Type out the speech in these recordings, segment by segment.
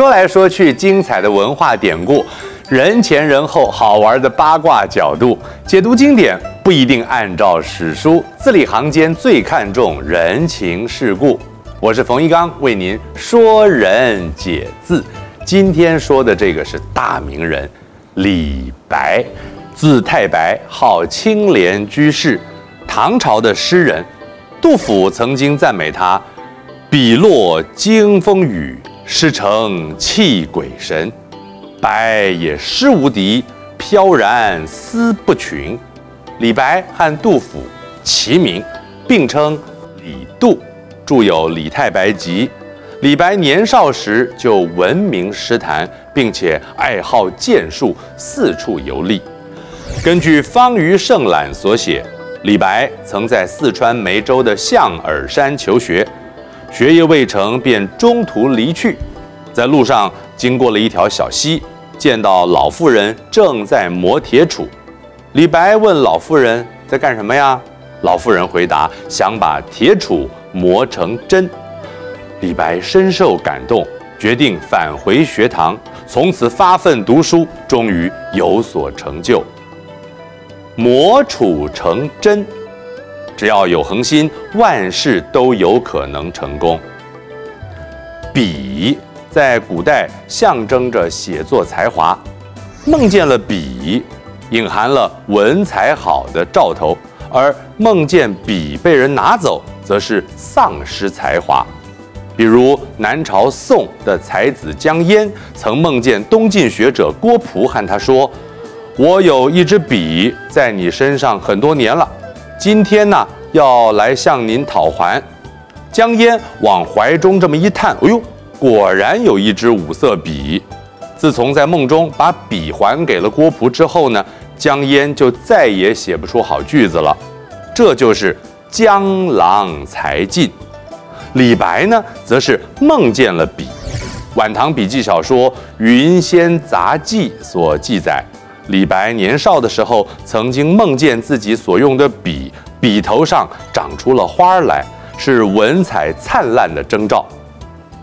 说来说去，精彩的文化典故，人前人后，好玩的八卦角度，解读经典不一定按照史书，字里行间最看重人情世故。我是冯一刚，为您说人解字。今天说的这个是大名人李白，字太白，号青莲居士，唐朝的诗人。杜甫曾经赞美他：“笔落惊风雨，诗成泣鬼神。白也诗无敌，飘然思不群。”李白和杜甫齐名，并称李杜。著有《李太白集》，李白年少时就闻名诗坛，并且爱好剑术，四处游历。根据方虞圣览所写，李白曾在四川眉州的象耳山求学，学业未成便中途离去，在路上经过了一条小溪，见到老妇人正在磨铁杵。李白问老妇人在干什么呀？老妇人回答：想把铁杵。磨成针，李白深受感动，决定返回学堂，从此发奋读书，终于有所成就。磨杵成针，只要有恒心，万事都有可能成功。笔在古代象征着写作才华，梦见了笔，隐含了文采好的兆头，而梦见笔被人拿走。则是丧失才华，比如南朝宋的才子江淹，曾梦见东晋学者郭璞，和他说：“我有一支笔在你身上很多年了，今天呢要来向您讨还。”江淹往怀中这么一探，哎呦，果然有一支五色笔。自从在梦中把笔还给了郭璞之后呢，江淹就再也写不出好句子了。这就是。江郎才尽，李白呢，则是梦见了笔。晚唐笔记小说《云仙杂记》所记载，李白年少的时候，曾经梦见自己所用的笔，笔头上长出了花来，是文采灿烂的征兆。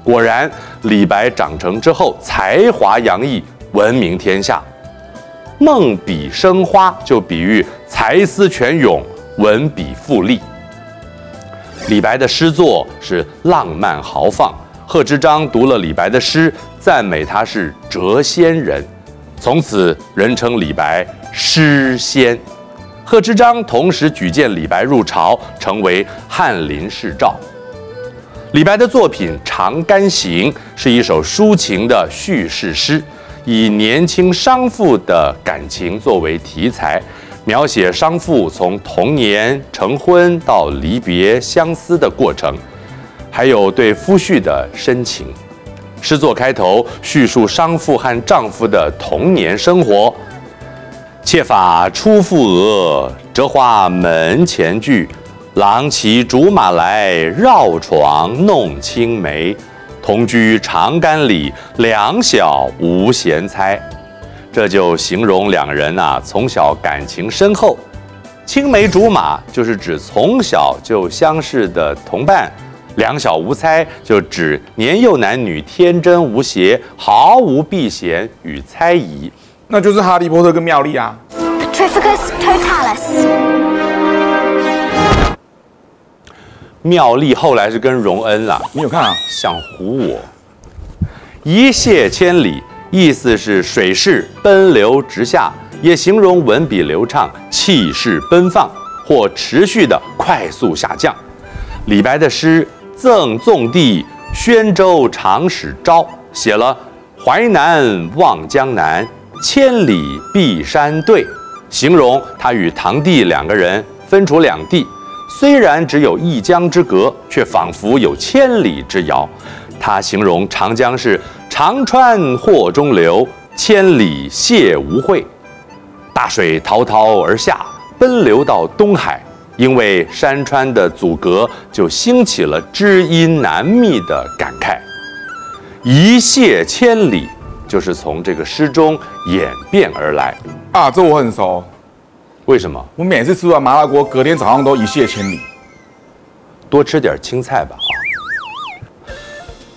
果然，李白长成之后，才华洋溢，闻名天下。梦笔生花，就比喻才思泉涌，文笔富丽。李白的诗作是浪漫豪放，贺知章读了李白的诗，赞美他是谪仙人，从此人称李白诗仙。贺知章同时举荐李白入朝，成为翰林侍诏。李白的作品《长干行》是一首抒情的叙事诗，以年轻商妇的感情作为题材。描写商妇从童年成婚到离别相思的过程，还有对夫婿的深情。诗作开头叙述商妇和丈夫的童年生活：妾发初覆额，折花门前剧。郎骑竹马来，绕床弄青梅。同居长干里，两小无嫌猜。这就形容两人、啊，从小感情深厚。青梅竹马就是指从小就相识的同伴，两小无猜就指年幼男女天真无邪，毫无避嫌与猜疑。那就是哈利波特跟妙丽啊。Petrificus totalis。妙丽后来是跟荣恩啦，你有看啊？想唬我？一泻千里。意思是水势奔流直下，也形容文笔流畅、气势奔放或持续的快速下降。李白的诗《赠纵弟宣州长史昭》写了“淮南望江南，千里碧山对”，形容他与堂弟两个人分处两地，虽然只有一江之隔，却仿佛有千里之遥。他形容长江是。长川祸中流，千里谢无悔。大水滔滔而下，奔流到东海，因为山川的阻隔，就兴起了知音难觅的感慨。一泻千里，就是从这个诗中演变而来啊！这我很熟。为什么？我每次吃完麻辣锅，隔天早上都一泻千里。多吃点青菜吧。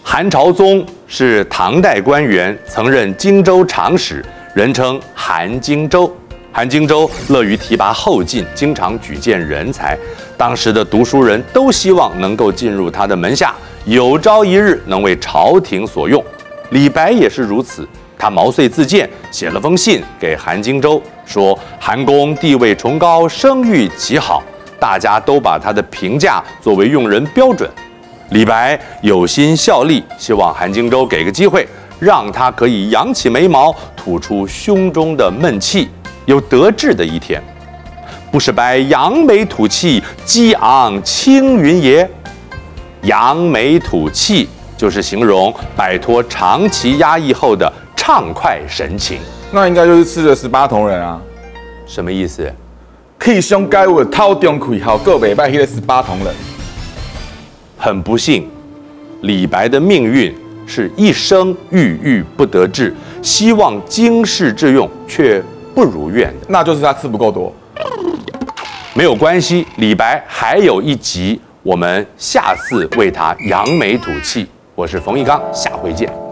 韩朝宗。是唐代官员，曾任荆州长史，人称韩荆州。韩荆州乐于提拔后进，经常举荐人才。当时的读书人都希望能够进入他的门下，有朝一日能为朝廷所用。李白也是如此，他毛遂自荐，写了封信给韩荆州，说韩公地位崇高，声誉极好，大家都把他的评价作为用人标准。李白有心效力，希望韩荆州给个机会，让他可以扬起眉毛，吐出胸中的闷气。有得志的一天，不是白扬眉吐气，激昂青云也。扬眉吐气就是形容摆脱长期压抑后的畅快神情。那应该就是吃了十八铜人啊？什么意思？气胸盖物，掏中开，好个礼拜，那个十八铜人。很不幸，李白的命运是一生郁郁不得志，希望经世致用，却。不如愿的，那就是他吃不够多。没有关系，李白还有一集，我们下次为他扬眉吐气。我是冯一刚，下回见。